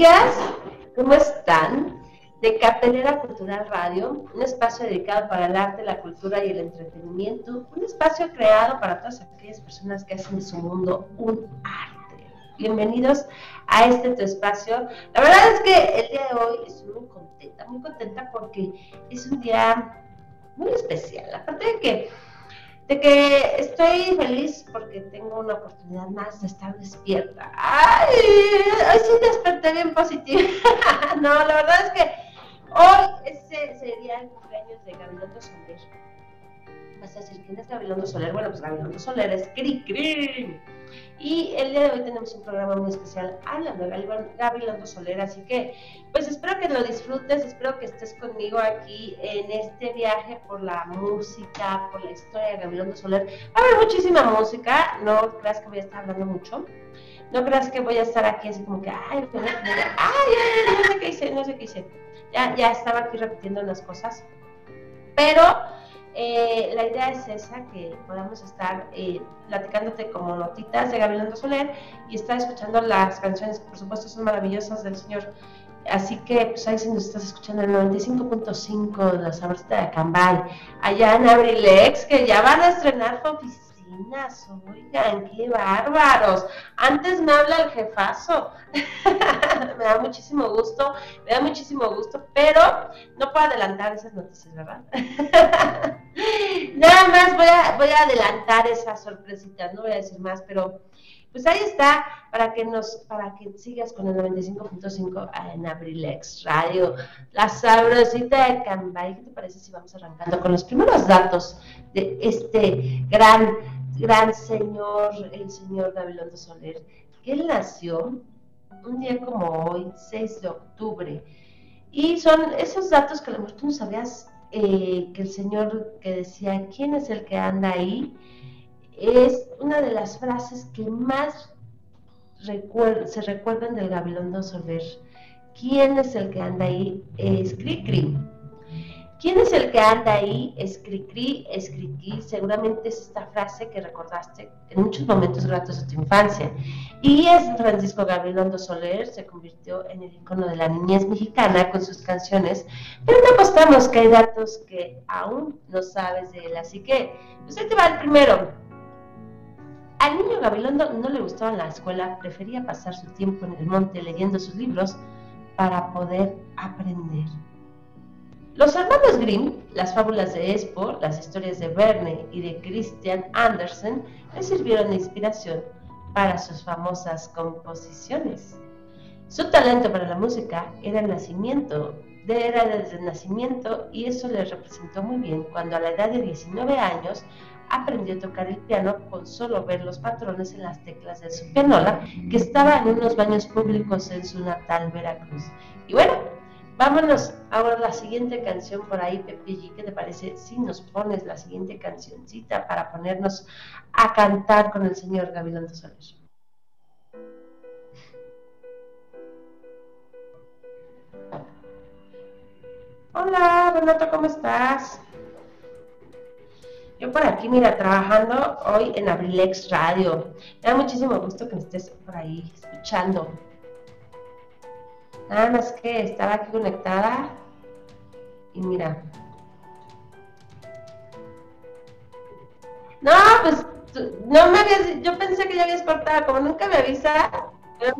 Amigas, ¿cómo están? De Cartelera Cultural Radio, un espacio dedicado para el arte, la cultura y el entretenimiento, un espacio creado para todas aquellas personas que hacen de su mundo un arte. Bienvenidos a este tu espacio. La verdad es que el día de hoy estoy muy contenta, muy contenta porque es un día muy especial. Aparte de que de que estoy feliz porque tengo una oportunidad más de estar despierta. Ay, hoy sí desperté bien positiva. no, la verdad es que hoy ese sería el cumpleaños de Gabilondo Soler. Vas a decir, ¿quién es Gabilondo Soler? Bueno, pues Gabilondo Soler es Cri Cri. Y el día de hoy tenemos un programa muy especial hablando de Gabilondo Soler, así que pues espero que lo disfrutes, espero que estés conmigo aquí en este viaje por la música, por la historia de Gabilondo Soler. Va a haber muchísima música, no creas que voy a estar hablando mucho, no creas que voy a estar aquí así como que, ay, pues, ay, ay, no sé qué hice, no sé qué hice. Ya, ya estaba aquí repitiendo unas cosas, pero eh, la idea es esa, que podamos estar eh, platicándote como notitas de Gabriel Soler y estar escuchando las canciones, por supuesto son maravillosas del señor. Así que, pues ahí si nos estás escuchando el 95.5 de la Sabrosita de Acambay, allá en Abrilex, que ya van a estrenar su oigan, qué bárbaros. Antes me habla el jefazo. me da muchísimo gusto, me da muchísimo gusto, pero no puedo adelantar esas noticias, ¿verdad? Nada más voy a, voy a adelantar esas sorpresitas, no voy a decir más, pero pues ahí está para que nos, para que sigas con el 95.5 en Abrilex Radio, la sabrosita de Cambay. ¿Qué te parece si vamos arrancando con los primeros datos de este gran, gran señor, el señor Gabilondo Soler? Que él nació un día como hoy, 6 de octubre. Y son esos datos que a lo mejor tú no sabías eh, que el Señor que decía, ¿quién es el que anda ahí? Es una de las frases que más se recuerdan del Gabilondo Soler. ¿Quién es el que anda ahí? Es Cricri. ¿Quién es el que anda ahí? Es Cricri. Seguramente es esta frase que recordaste en muchos momentos gratos de tu infancia. Y es Francisco Gabrilondo Soler, se convirtió en el icono de la niñez mexicana con sus canciones, pero no apostamos que hay datos que aún no sabes de él. Así que, pues ahí te va el primero. Al niño Gabilondo no le gustaba la escuela, prefería pasar su tiempo en el monte leyendo sus libros para poder aprender. Los hermanos Grimm, las fábulas de Espo, las historias de Verne y de Christian Andersen le sirvieron de inspiración para sus famosas composiciones. Su talento para la música era el nacimiento, era desde el nacimiento y eso le representó muy bien cuando a la edad de 19 años aprendió a tocar el piano con solo ver los patrones en las teclas de su pianola que estaba en unos baños públicos en su natal Veracruz. Y bueno, Vámonos ahora a la siguiente canción por ahí, Pepe ¿Qué te parece si nos pones la siguiente cancioncita para ponernos a cantar con el señor Gabilondo Soler? Hola, Renato, ¿cómo estás? Yo por aquí, mira, trabajando hoy en Abrilex Radio. Me da muchísimo gusto que me estés por ahí escuchando. Nada más que estaba aquí conectada y mira. No, pues no me habías, yo pensé que ya habías cortado, como nunca me avisa, ok,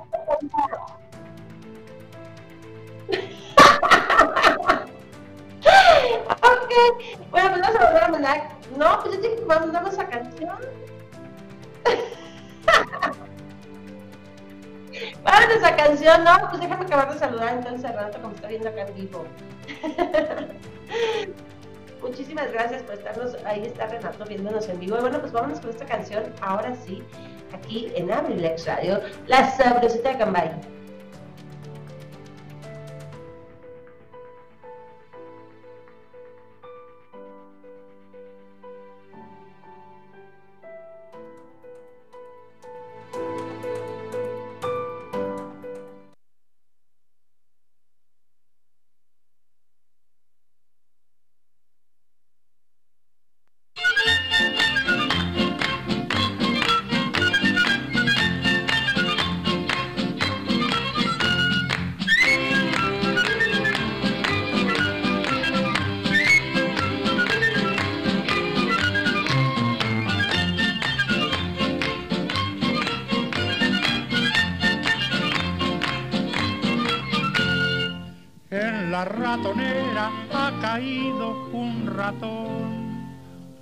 bueno, pues vamos a volver a mandar. No, pues yo dije que mandamos a canción. Vamos esa canción, no, pues déjame acabar de saludar entonces a Renato como está viendo acá en vivo. Muchísimas gracias por estarnos, ahí está Renato viéndonos en vivo. Y bueno, pues vámonos con esta canción, ahora sí, aquí en Abrilex Radio, La Sabrosita de Cambay.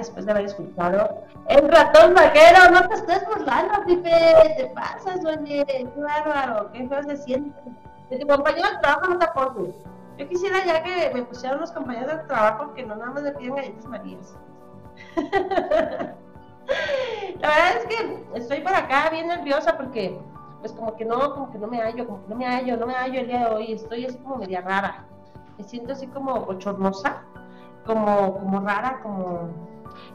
después de haber escuchado El ratón vaquero. No te estés burlando, Pipe. Te pasas, oye. Qué bárbaro. Qué feo se siente. De tu compañero de trabajo no te aportes. Yo quisiera ya que me pusieran unos compañeros de trabajo que no nada más me piden galletas marías. La verdad es que estoy por acá bien nerviosa porque pues como que no, como que no me hallo, como que no me hallo, no me hallo el día de hoy, estoy así como media rara. Me siento así como bochornosa como, como rara, como,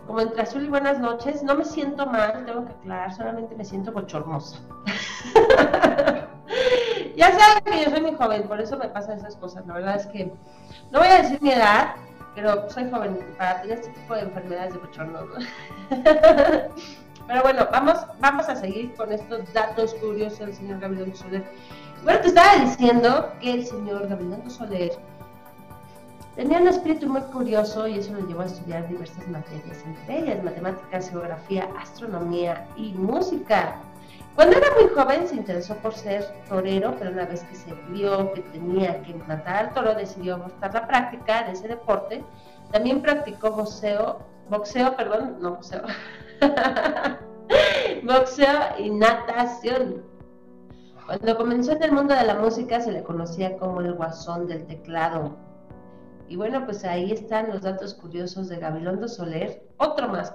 como entre azul y buenas noches. No me siento mal, tengo que aclarar, solamente me siento bochornosa. ya saben que yo soy muy joven, por eso me pasan esas cosas. La verdad es que no voy a decir mi edad, pero soy joven para tener este tipo de enfermedades de bochorno. pero bueno, vamos, vamos a seguir con estos datos curiosos del señor Gabriel Soler. Bueno, te estaba diciendo que el señor Gabriel Soler Tenía un espíritu muy curioso y eso lo llevó a estudiar diversas materias, entre ellas matemáticas, geografía, astronomía y música. Cuando era muy joven se interesó por ser torero, pero una vez que se vio que tenía que matar al toro, decidió abortar la práctica de ese deporte. También practicó boxeo, boxeo, perdón, no boxeo, boxeo y natación. Cuando comenzó en el mundo de la música se le conocía como el guasón del teclado. Y bueno, pues ahí están los datos curiosos de Gabilondo Soler. Otro más.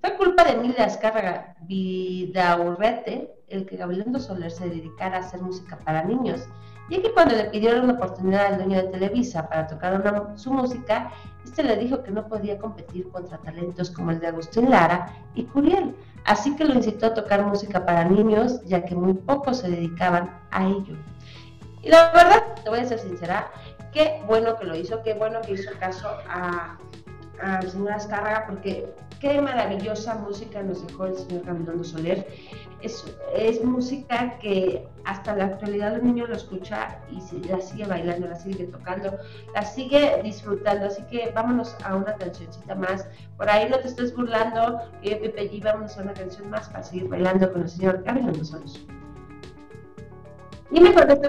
Fue culpa de Emilia Azcárraga Vidaurrete el que Gabilondo Soler se dedicara a hacer música para niños. Y que cuando le pidieron una oportunidad al dueño de Televisa para tocar su música, este le dijo que no podía competir contra talentos como el de Agustín Lara y Curiel. Así que lo incitó a tocar música para niños, ya que muy pocos se dedicaban a ello. Y la verdad, te voy a ser sincera, qué bueno que lo hizo, qué bueno que hizo caso a, al señor Azcárraga, porque qué maravillosa música nos dejó el señor Gabilondo Soler. Es, es, música que hasta la actualidad el niño lo escucha y la sigue bailando, la sigue tocando, la sigue disfrutando. Así que vámonos a una cancioncita más. Por ahí no te estés burlando, eh, Pepe G, vámonos a una canción más para seguir bailando con el señor Gabilondo Soler. Dime por qué te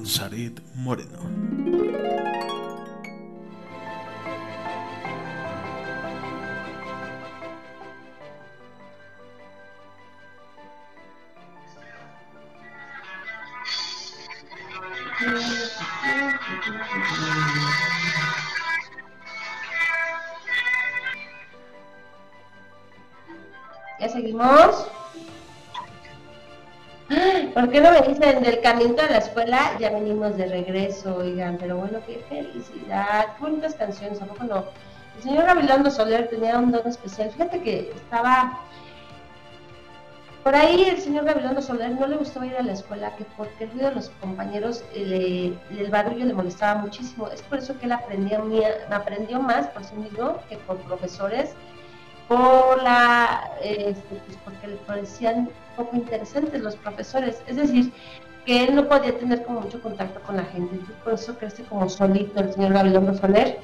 Con Saret Moreno. ¿Ya seguimos? ¿Por qué no me dicen del camino a la escuela? Ya venimos de regreso, oigan, pero bueno, qué felicidad, qué bonitas canciones, ¿a poco no? El señor Gabilondo Soler tenía un don especial, fíjate que estaba por ahí el señor Gabilondo Soler no le gustaba ir a la escuela, que porque el ruido de los compañeros, el, el barullo le molestaba muchísimo. Es por eso que él aprendió, aprendió más por sí mismo que por profesores, por la, este, pues porque le parecían poco interesantes los profesores. Es decir, que él no podía tener como mucho contacto con la gente. Por eso crece como solito el señor Gabilondo Soler.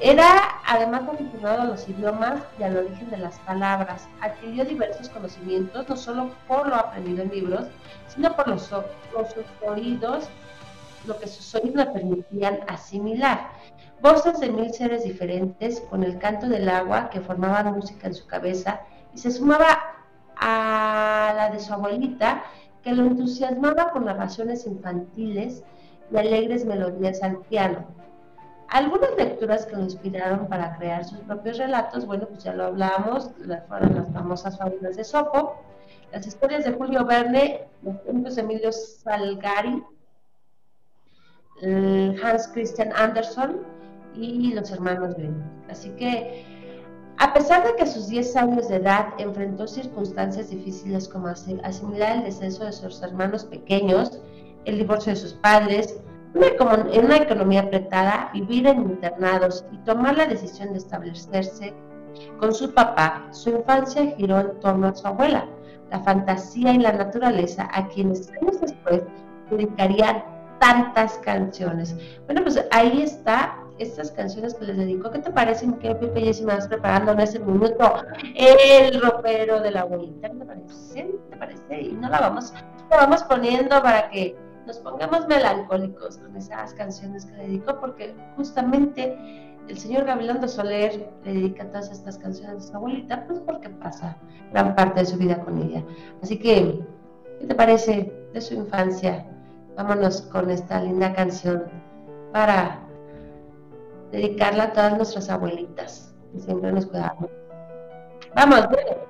Era además aficionado a los idiomas y al origen de las palabras. Adquirió diversos conocimientos, no solo por lo aprendido en libros, sino por los, los oídos, lo que sus oídos le permitían asimilar. Voces de mil seres diferentes, con el canto del agua que formaban música en su cabeza, y se sumaba a la de su abuelita, que lo entusiasmaba con narraciones infantiles y alegres melodías al piano. Algunas lecturas que lo inspiraron para crear sus propios relatos, bueno, pues ya lo hablábamos, fueron las famosas fábulas de Sopo, las historias de Julio Verne, los cuentos de Emilio Salgari, Hans Christian Andersen y los hermanos Grimm. Así que, a pesar de que a sus 10 años de edad enfrentó circunstancias difíciles como asimilar el descenso de sus hermanos pequeños, el divorcio de sus padres, en una economía apretada, vivir en internados y tomar la decisión de establecerse con su papá, su infancia giró en torno a su abuela, la fantasía y la naturaleza, a quienes años después dedicarían tantas canciones. Bueno, pues ahí está estas canciones que les dedico. ¿Qué te parecen que Pepe Jessy me vas preparando en ese minuto? El ropero de la abuelita. ¿Qué te parece? ¿Te parece? Y no la vamos, la vamos poniendo para que nos pongamos melancólicos con esas canciones que dedico, porque justamente el señor Gabilondo Soler le dedica todas estas canciones a su abuelita, pues porque pasa gran parte de su vida con ella. Así que, ¿qué te parece de su infancia? Vámonos con esta linda canción para dedicarla a todas nuestras abuelitas que siempre nos cuidaban. Vamos, bueno.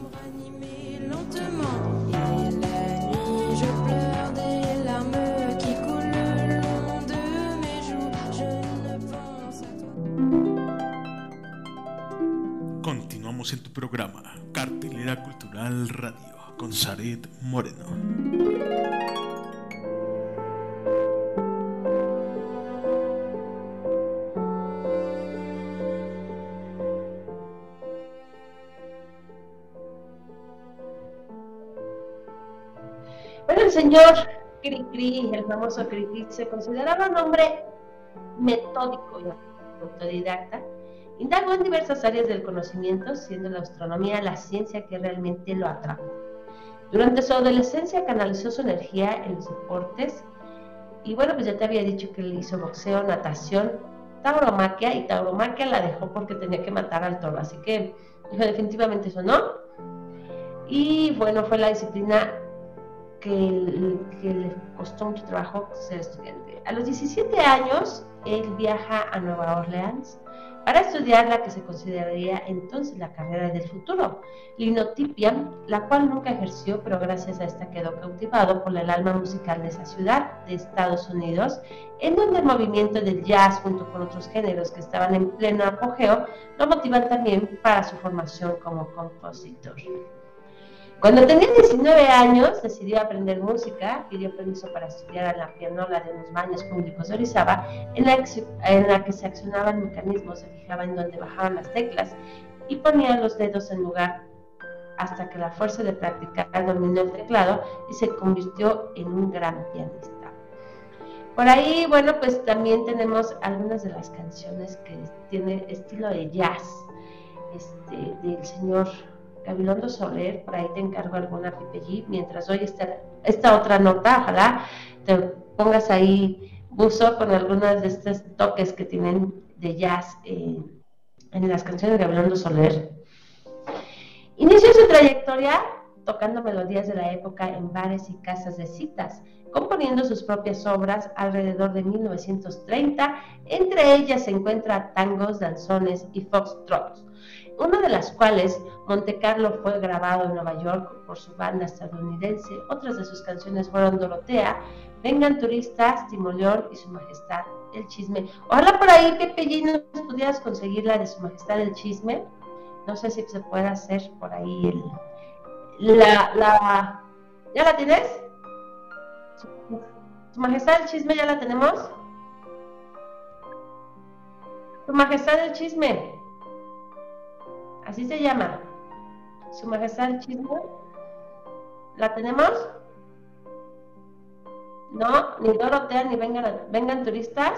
Programa, Cartelera Cultural Radio, con Saret Moreno. Bueno, el señor Cricri, el famoso Cricri, se consideraba un hombre metódico y autodidacta. Indagó en diversas áreas del conocimiento, siendo la astronomía la ciencia que realmente lo atrajo. Durante su adolescencia canalizó su energía en los deportes y bueno, pues ya te había dicho que le hizo boxeo, natación, tauromaquia y tauromaquia la dejó porque tenía que matar al toro, así que dijo definitivamente eso no. Y bueno, fue la disciplina que, que le costó mucho trabajo ser estudiante. A los 17 años, él viaja a Nueva Orleans para estudiar la que se consideraría entonces la carrera del futuro, linotipia, la cual nunca ejerció, pero gracias a esta quedó cautivado por el alma musical de esa ciudad de Estados Unidos, en donde el movimiento del jazz junto con otros géneros que estaban en pleno apogeo lo motivan también para su formación como compositor. Cuando tenía 19 años, decidió aprender música, pidió permiso para estudiar a la pianola de unos baños públicos de Orizaba, en la, que, en la que se accionaban mecanismos, se fijaba en donde bajaban las teclas y ponía los dedos en lugar hasta que la fuerza de practicar dominó el teclado y se convirtió en un gran pianista. Por ahí, bueno, pues también tenemos algunas de las canciones que tiene estilo de jazz este, del señor Gabilondo Soler, por ahí te encargo alguna Pipe mientras doy esta, esta otra nota, ojalá te pongas ahí buzo con algunas de estos toques que tienen de jazz eh, en las canciones de Gabilondo Soler. Inició su trayectoria tocando melodías de la época en bares y casas de citas, componiendo sus propias obras alrededor de 1930, entre ellas se encuentra tangos, danzones y foxtrots una de las cuales Monte Carlo fue grabado en Nueva York por su banda estadounidense. Otras de sus canciones fueron Dorotea, Vengan turistas, Timoleón y Su Majestad el Chisme. Ojalá por ahí, Pepe G, nos pudieras conseguir la de Su Majestad el Chisme. No sé si se puede hacer por ahí el, la, la... ¿Ya la tienes? Su Majestad el Chisme, ¿ya la tenemos? Su Majestad el Chisme. Así se llama. Su Majestad el Chisme. ¿La tenemos? No, ni Dorotea ni vengan, vengan turistas.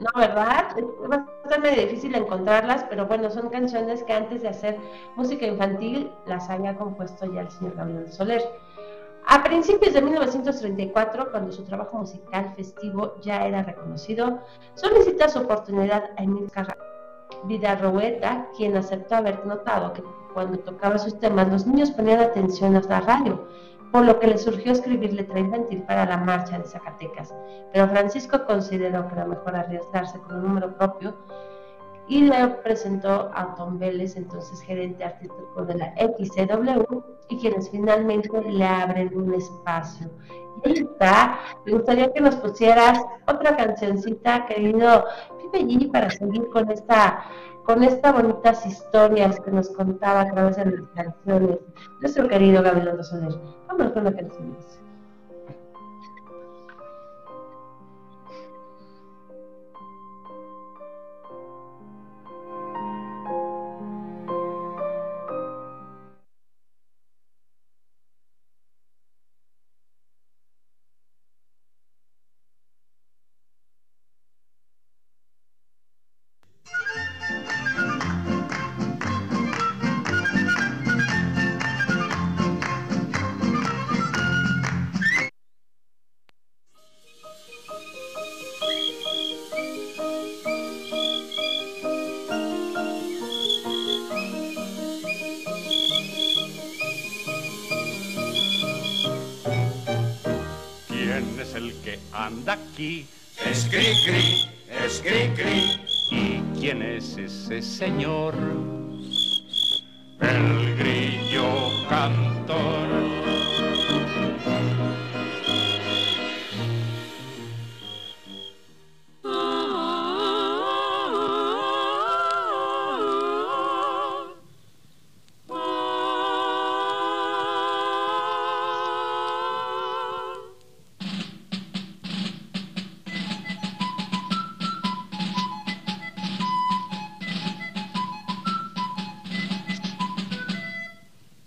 No, ¿verdad? Ser medio difícil encontrarlas, pero bueno, son canciones que antes de hacer música infantil las había compuesto ya el señor Gabriel Soler. A principios de 1934, cuando su trabajo musical festivo ya era reconocido, solicita su oportunidad a Emil Vidarroeta, quien aceptó haber notado que cuando tocaba sus temas los niños ponían atención a la radio, por lo que le surgió escribir letra infantil para la marcha de Zacatecas. Pero Francisco consideró que era mejor arriesgarse con un número propio y le presentó a Tom Vélez, entonces gerente artístico de la XCW, y quienes finalmente le abren un espacio. Y ahí está, me gustaría que nos pusieras otra cancioncita, querido Pipe G, para seguir con esta con estas bonitas historias que nos contaba a través de las canciones nuestro querido Gabriel Soler. Vamos con la canción.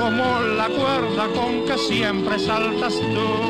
como la cuerda con que siempre saltas tú.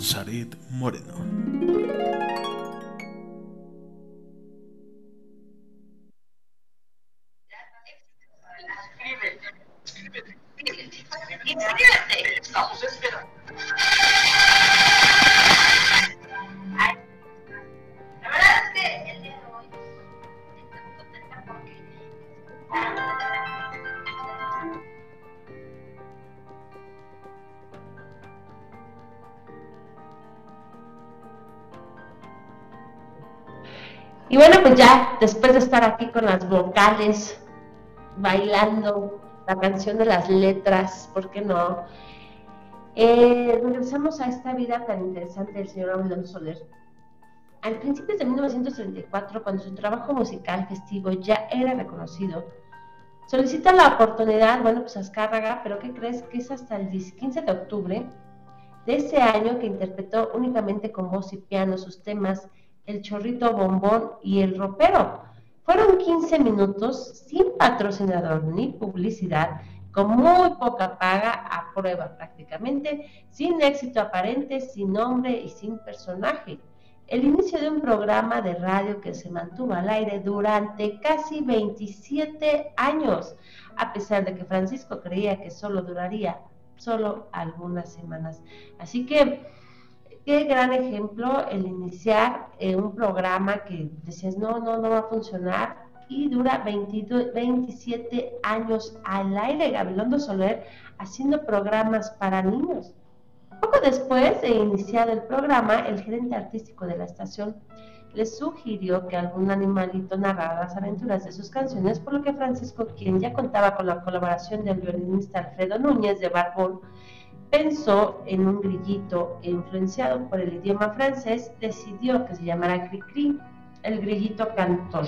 Zaret Moreno. Después de estar aquí con las vocales, bailando la canción de las letras, ¿por qué no? Eh, regresamos a esta vida tan interesante del señor Abelardo Soler. Al principio de 1934, cuando su trabajo musical festivo ya era reconocido, solicita la oportunidad, bueno, pues Azcárraga, pero ¿qué crees? Que es hasta el 10 15 de octubre de ese año que interpretó únicamente con voz y piano sus temas El Chorrito Bombón y El Ropero. Fueron 15 minutos sin patrocinador ni publicidad, con muy poca paga a prueba prácticamente, sin éxito aparente, sin nombre y sin personaje. El inicio de un programa de radio que se mantuvo al aire durante casi 27 años, a pesar de que Francisco creía que solo duraría solo algunas semanas. Así que qué gran ejemplo el iniciar eh, un programa que decías, no, no, no va a funcionar y dura 22, 27 años al aire, Gabilondo Soler, haciendo programas para niños. Poco después de iniciado el programa, el gerente artístico de la estación le sugirió que algún animalito narrara las aventuras de sus canciones, por lo que Francisco, quien ya contaba con la colaboración del violinista Alfredo Núñez de Barbón, pensó en un grillito e influenciado por el idioma francés, decidió que se llamara Cricri, el grillito cantor.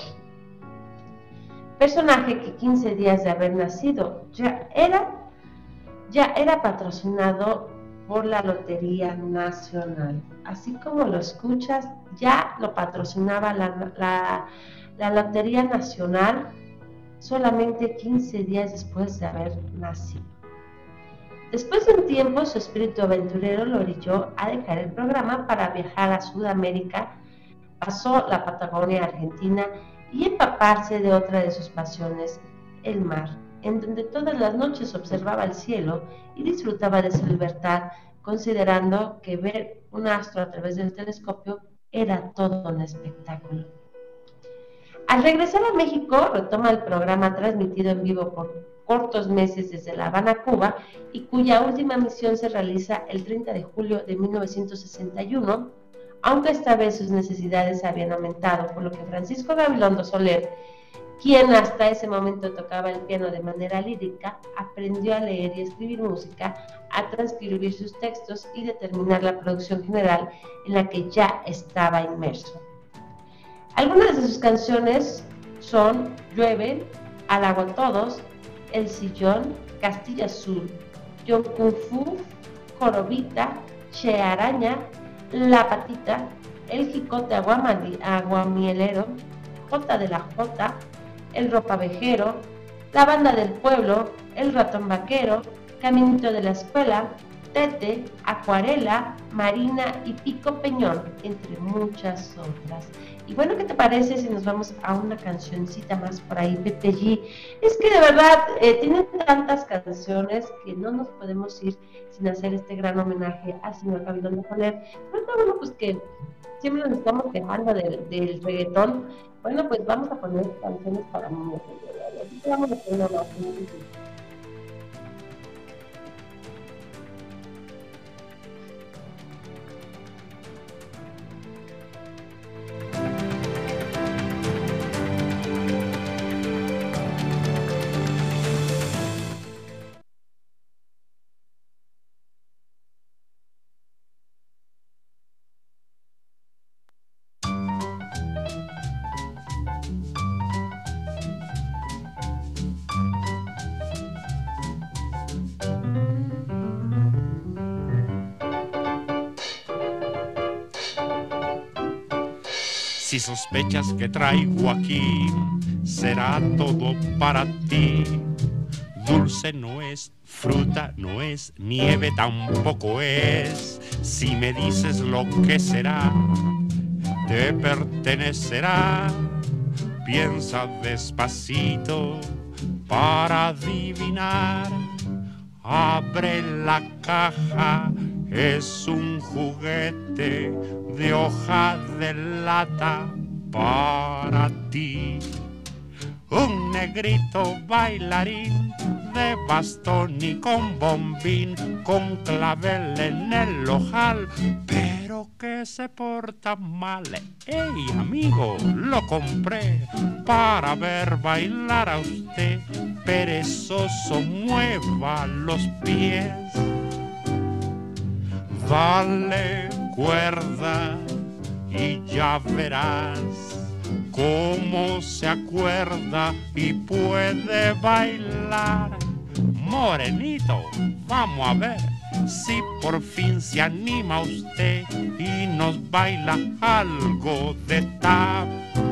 Personaje que 15 días de haber nacido ya era, ya era patrocinado por la Lotería Nacional. Así como lo escuchas, ya lo patrocinaba la, la, la Lotería Nacional solamente 15 días después de haber nacido. Después de un tiempo, su espíritu aventurero lo orilló a dejar el programa para viajar a Sudamérica, pasó la Patagonia Argentina y empaparse de otra de sus pasiones, el mar, en donde todas las noches observaba el cielo y disfrutaba de su libertad, considerando que ver un astro a través del telescopio era todo un espectáculo. Al regresar a México, retoma el programa transmitido en vivo por cortos meses desde La Habana, Cuba, y cuya última misión se realiza el 30 de julio de 1961, aunque esta vez sus necesidades habían aumentado, por lo que Francisco Gabilondo Soler, quien hasta ese momento tocaba el piano de manera lírica, aprendió a leer y escribir música, a transcribir sus textos y determinar la producción general en la que ya estaba inmerso. Algunas de sus canciones son Llueve, Al agua todos, El sillón, Castilla Azul, John Kung Fu, Jorobita, Che Araña, La Patita, El Jicote Aguamielero, Jota de la Jota, El Ropavejero, La Banda del Pueblo, El Ratón Vaquero, Caminito de la Escuela, Tete, Acuarela, Marina y Pico Peñón, entre muchas otras. Y bueno, ¿qué te parece si nos vamos a una cancioncita más por ahí, Pepe G? Es que de verdad eh, tienen tantas canciones que no nos podemos ir sin hacer este gran homenaje al señor Gabilondo Joler. Pero bueno, pues que siempre nos estamos quejando del, del reggaetón. Bueno, pues vamos a poner canciones para niños. Vamos a poner sospechas que traigo aquí, será todo para ti. Dulce no es, fruta no es, nieve tampoco es. Si me dices lo que será, te pertenecerá. Piensa despacito para adivinar. Abre la caja, es un juguete de hoja de lata para ti. Un negrito bailarín de bastón y con bombín, con clavel en el ojal, pero que se porta mal. ¡Ey, amigo! Lo compré para ver bailar a usted. Perezoso, mueva los pies. Dale cuerda y ya verás cómo se acuerda y puede bailar. Morenito, vamos a ver si por fin se anima usted y nos baila algo de tap.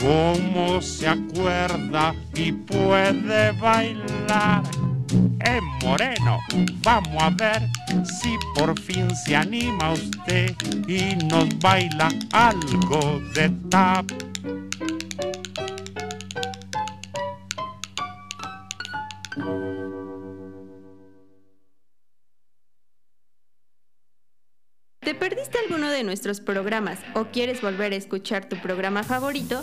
cómo se acuerda y puede bailar. Eh, Moreno, vamos a ver si por fin se anima usted y nos baila algo de tap. Nuestros programas o quieres volver a escuchar tu programa favorito?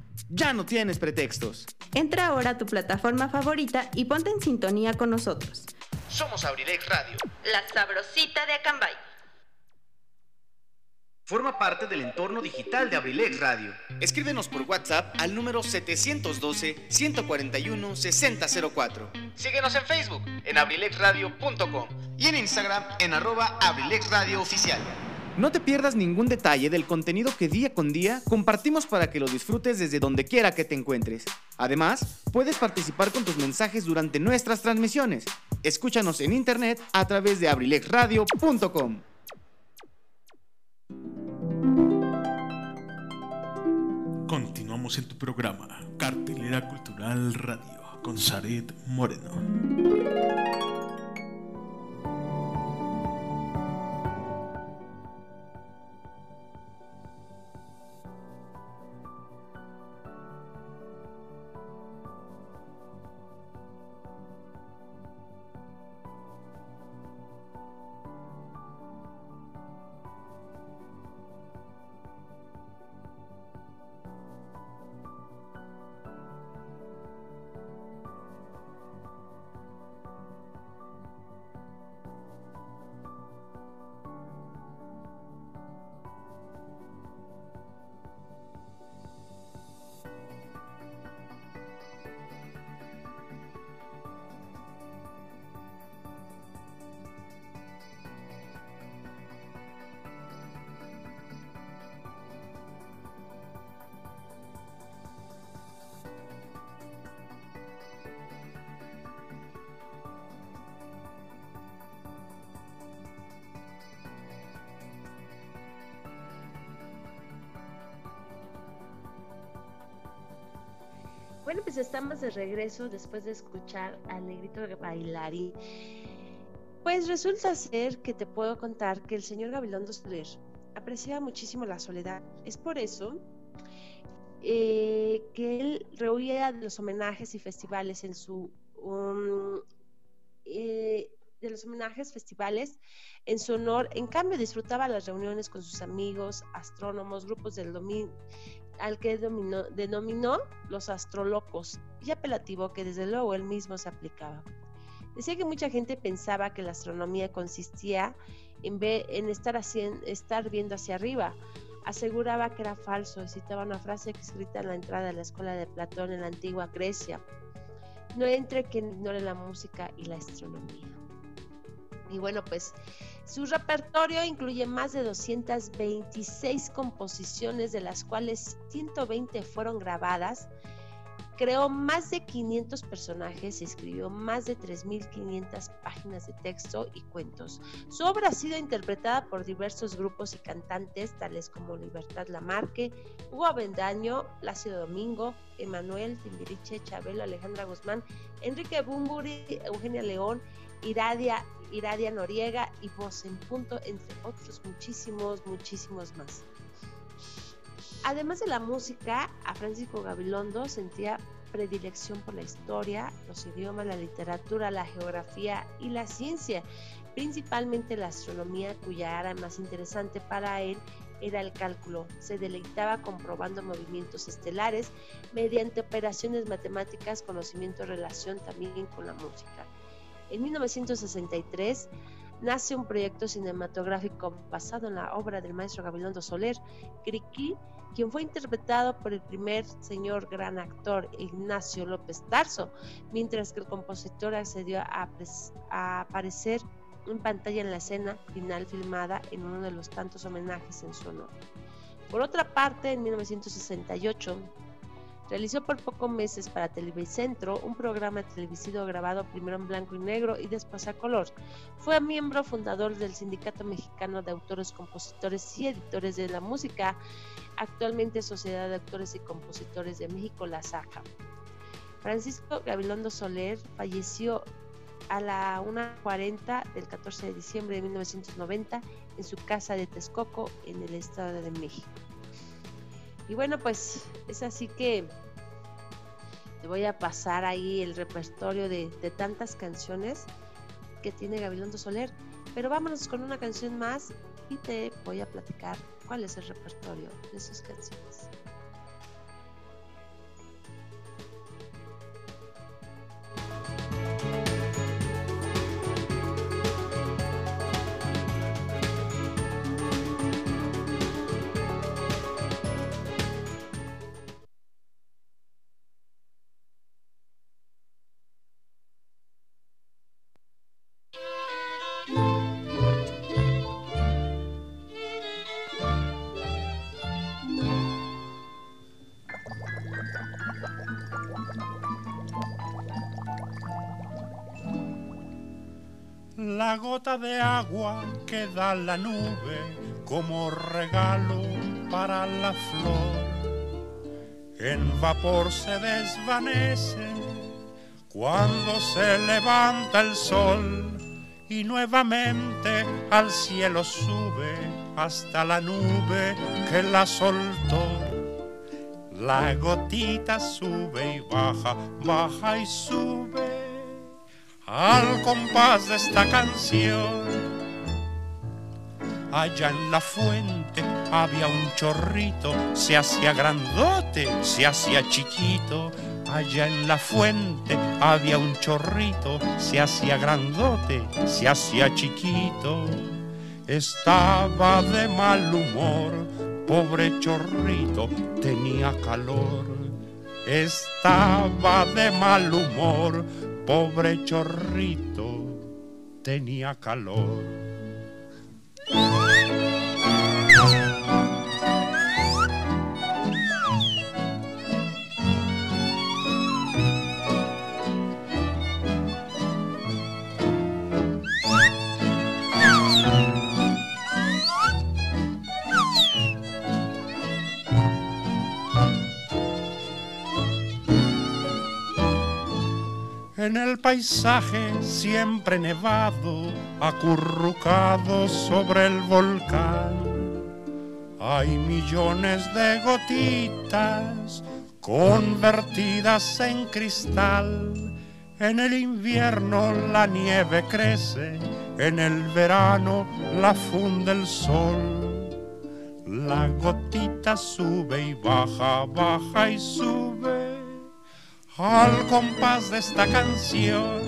Ya no tienes pretextos. Entra ahora a tu plataforma favorita y ponte en sintonía con nosotros. Somos Abrilex Radio. La sabrosita de Acambay. Forma parte del entorno digital de Abrilex Radio. Escríbenos por WhatsApp al número 712-141-6004. Síguenos en Facebook en abrilexradio.com y en Instagram en arroba abrilexradiooficial. No te pierdas ningún detalle del contenido que día con día compartimos para que lo disfrutes desde donde quiera que te encuentres. Además, puedes participar con tus mensajes durante nuestras transmisiones. Escúchanos en internet a través de abrilexradio.com. Continuamos en tu programa, Cartelera Cultural Radio, con Saret Moreno. De regreso después de escuchar al negrito bailarín. Pues resulta ser que te puedo contar que el señor Gabilondo Soler apreciaba muchísimo la soledad. Es por eso eh, que él rehuía de los homenajes y festivales en su um, eh, de los homenajes festivales en su honor. En cambio, disfrutaba las reuniones con sus amigos, astrónomos, grupos del dominio al que dominó, denominó los astrolocos y apelativo que desde luego él mismo se aplicaba. Decía que mucha gente pensaba que la astronomía consistía en, estar, haciendo, estar viendo hacia arriba. Aseguraba que era falso y citaba una frase escrita en la entrada de la escuela de Platón en la antigua Grecia. No entre quien ignore la música y la astronomía. Y bueno, pues su repertorio incluye más de 226 composiciones, de las cuales 120 fueron grabadas. Creó más de 500 personajes y escribió más de 3.500 páginas de texto y cuentos. Su obra ha sido interpretada por diversos grupos y cantantes, tales como Libertad Lamarque, Hugo Avendaño, Plácido Domingo, Emanuel, Timbiriche, Chabelo, Alejandra Guzmán, Enrique Bumburi, Eugenia León, Iradia Iradia Noriega y Voz en Punto, entre otros muchísimos, muchísimos más. Además de la música, a Francisco Gabilondo sentía predilección por la historia, los idiomas, la literatura, la geografía y la ciencia, principalmente la astronomía, cuya área más interesante para él era el cálculo. Se deleitaba comprobando movimientos estelares mediante operaciones matemáticas, conocimiento, relación también con la música. En 1963 nace un proyecto cinematográfico basado en la obra del maestro Gabilondo Soler, Criqui, quien fue interpretado por el primer señor gran actor Ignacio López Tarso, mientras que el compositor accedió a, a aparecer en pantalla en la escena final filmada en uno de los tantos homenajes en su honor. Por otra parte, en 1968, Realizó por pocos meses para Televicentro un programa televisivo grabado primero en blanco y negro y después a color. Fue miembro fundador del Sindicato Mexicano de Autores, Compositores y Editores de la Música, actualmente Sociedad de Actores y Compositores de México, la SACA. Francisco Gabilondo Soler falleció a la 1.40 del 14 de diciembre de 1990 en su casa de Texcoco, en el Estado de México. Y bueno, pues es así que te voy a pasar ahí el repertorio de, tantas canciones que tiene Gabilondo Soler. Pero vámonos con una canción más y te voy a platicar cuál es el repertorio de sus canciones. La gota de agua que da la nube como regalo para la flor. En vapor se desvanece cuando se levanta el sol y nuevamente al cielo sube hasta la nube que la soltó. La gotita sube y baja, baja y sube al compás de esta canción. Allá en la fuente había un chorrito, se hacía grandote, se hacía chiquito. Allá en la fuente había un chorrito, se hacía grandote, se hacía chiquito. Estaba de mal humor, pobre chorrito, tenía calor. Estaba de mal humor, pobre chorrito, tenía calor. En el paisaje siempre nevado, acurrucado sobre el volcán, hay millones de gotitas convertidas en cristal. En el invierno la nieve crece, en el verano la funde el sol. La gotita sube y baja, baja y sube al compás de esta canción.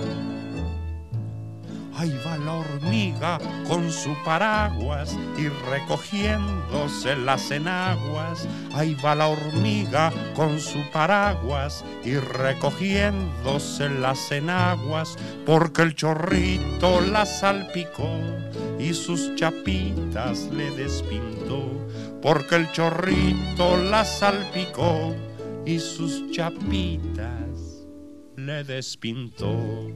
Ahí va la hormiga con su paraguas y recogiéndose las enaguas. Ahí va la hormiga con su paraguas y recogiéndose las enaguas porque el chorrito la salpicó y sus chapitas le despintó. Porque el chorrito la salpicó y sus chapitas le despintó.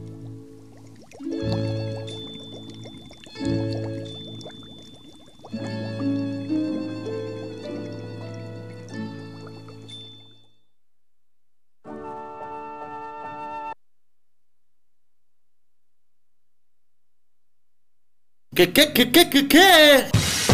¿Qué, qué, qué, qué, qué, qué?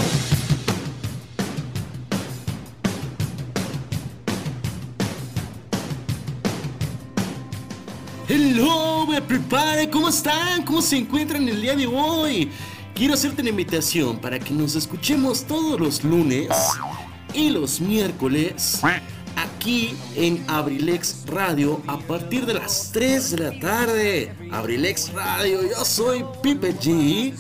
Prepare, ¿cómo están? ¿Cómo se encuentran el día de hoy? Quiero hacerte una invitación para que nos escuchemos todos los lunes y los miércoles aquí en Abrilex Radio a partir de las 3 de la tarde. Abrilex Radio, yo soy Pipe G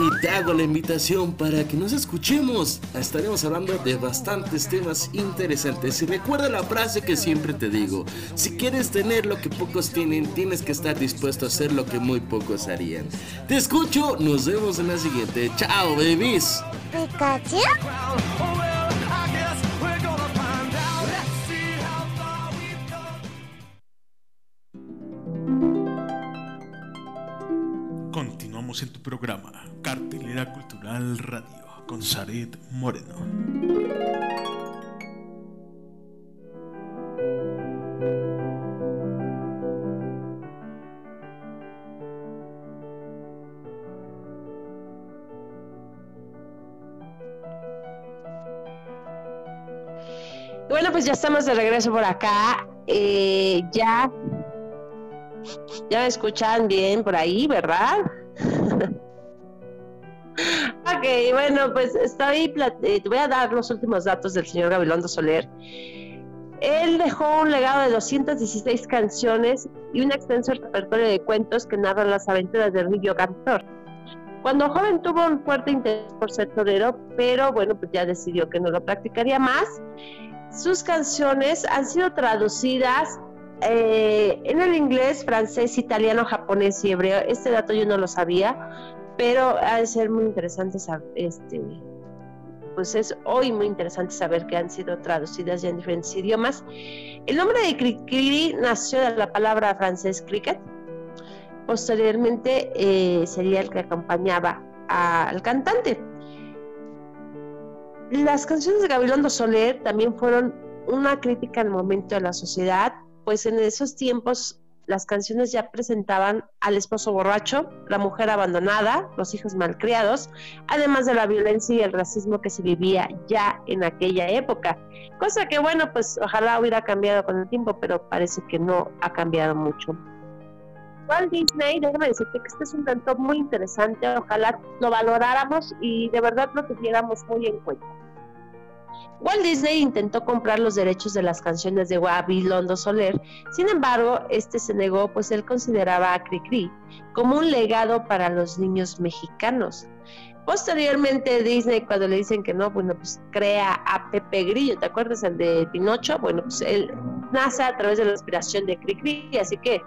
y te hago la invitación para que nos escuchemos. Estaremos hablando de bastantes temas interesantes. Y recuerda la frase que siempre te digo: si quieres tener lo que pocos tienen, tienes que estar dispuesto a hacer lo que muy pocos harían. Te escucho, nos vemos en la siguiente. Chao, babies. Pikachu. En tu programa, Cartelera Cultural Radio, con Zaret Moreno. Bueno, pues ya estamos de regreso por acá. Eh, ya, ya me escuchan bien por ahí, ¿verdad? Bueno, pues estoy, eh, te voy a dar los últimos datos del señor Gabilondo Soler. Él dejó un legado de 216 canciones y un extenso repertorio de cuentos que narran las aventuras del niño cantor. Cuando joven tuvo un fuerte interés por ser torero, pero bueno, pues ya decidió que no lo practicaría más. Sus canciones han sido traducidas eh, en el inglés, francés, italiano, japonés y hebreo. Este dato yo no lo sabía, pero ha de ser muy interesante saber, este, pues es hoy muy interesante saber que han sido traducidas ya en diferentes idiomas. El nombre de Cricri nació de la palabra francés cricket, posteriormente eh, sería el que acompañaba al cantante. Las canciones de Gabilondo Soler también fueron una crítica al momento de la sociedad, pues en esos tiempos las canciones ya presentaban al esposo borracho, la mujer abandonada, los hijos malcriados, además de la violencia y el racismo que se vivía ya en aquella época. Cosa que bueno, pues ojalá hubiera cambiado con el tiempo, pero parece que no ha cambiado mucho. Walt Disney, déjame decirte que este es un tanto muy interesante, ojalá lo valoráramos y de verdad lo tuviéramos muy en cuenta. Walt Disney intentó comprar los derechos de las canciones de Londo Soler, sin embargo, este se negó pues él consideraba a Cricri como un legado para los niños mexicanos. Posteriormente Disney cuando le dicen que no, bueno, pues crea a Pepe Grillo, ¿te acuerdas el de Pinocho? Bueno, pues él nace a través de la inspiración de Cricri, así que,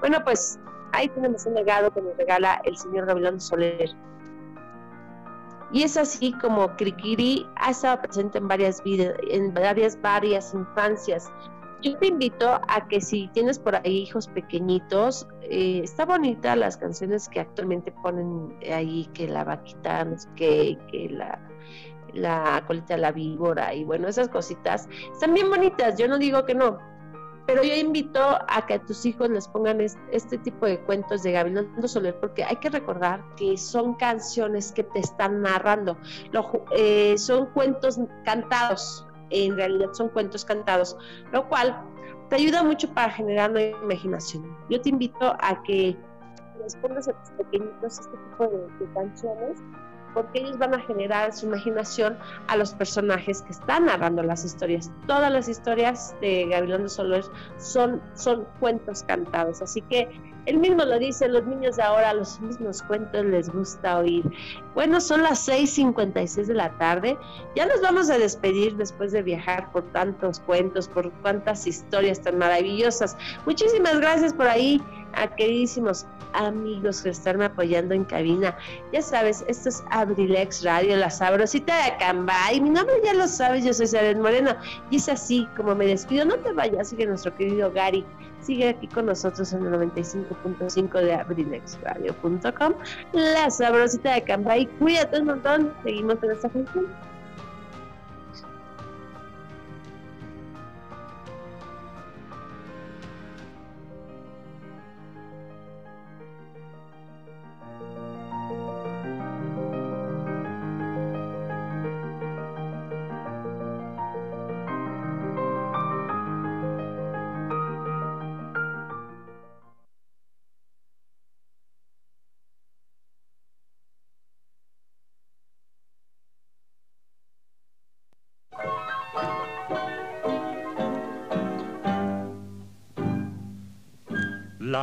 bueno, pues ahí tenemos un legado que nos regala el señor Gabilondo Soler. Y es así como Krikiri ha estado presente en varias vidas, en varias, varias infancias. Yo te invito a que si tienes por ahí hijos pequeñitos, eh, está bonita las canciones que actualmente ponen ahí, que la vaquita, no sé qué, que la, la colita de la víbora y bueno, esas cositas están bien bonitas, yo no digo que no, pero yo invito a que a tus hijos les pongan este, tipo de cuentos de Gabilondo Soler, porque hay que recordar que son canciones que te están narrando, eh, son cuentos cantados, en realidad son cuentos cantados, lo cual te ayuda mucho para generar una imaginación. Yo te invito a que les pongas a tus pequeñitos este tipo de canciones porque ellos van a generar su imaginación a los personajes que están narrando las historias. Todas las historias de Gavilán de Soler son, son cuentos cantados, así que él mismo lo dice, los niños de ahora los mismos cuentos les gusta oír. Bueno, son las 6.56 de la tarde, ya nos vamos a despedir después de viajar por tantos cuentos, por cuantas historias tan maravillosas. Muchísimas gracias por ahí a queridísimos amigos que están apoyando en cabina. Ya sabes, esto es Abrilex Radio, la sabrosita de Acambay. Mi nombre ya lo sabes, yo soy Saret Moreno. Y es así como me despido. No te vayas, sigue nuestro querido Gary. Sigue aquí con nosotros en el 95.5 de abrilexradio.com. La sabrosita de Acambay. Cuídate un montón. Seguimos en esta función.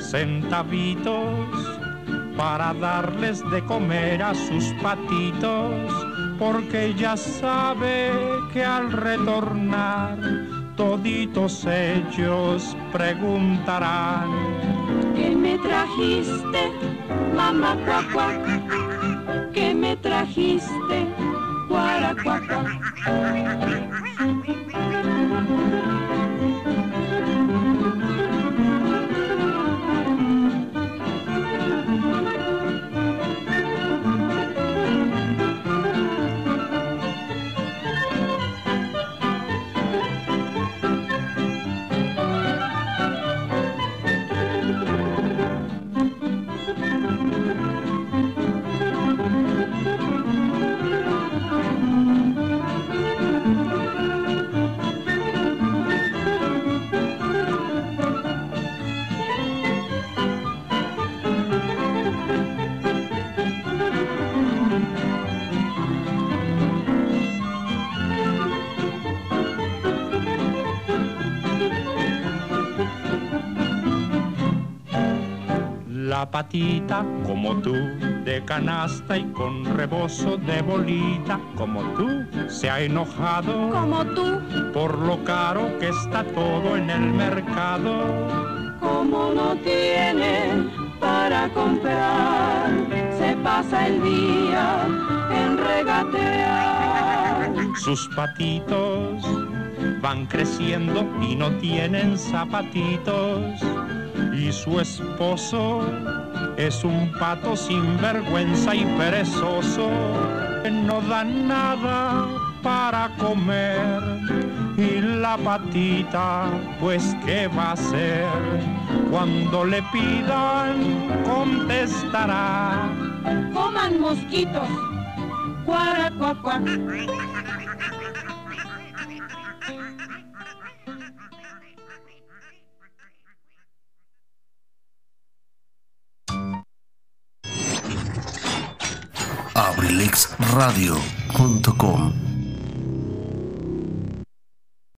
centavitos para darles de comer a sus patitos, porque ya sabe que al retornar toditos ellos preguntarán ¿Qué me trajiste, mamá cuacua? ¿Qué me trajiste, guaracuacua? Patita como tú, de canasta y con rebozo de bolita como tú, se ha enojado Como tú, por lo caro que está todo en el mercado. como no tiene para comprar, se pasa el día en regatear. Sus patitos van creciendo y no tienen zapatitos. Y su esposo es un pato sin vergüenza y perezoso. que No da nada para comer. Y la patita, pues ¿qué va a hacer? Cuando le pidan, contestará. Coman mosquitos, cuara, cuá, cuá. abrilexradio.com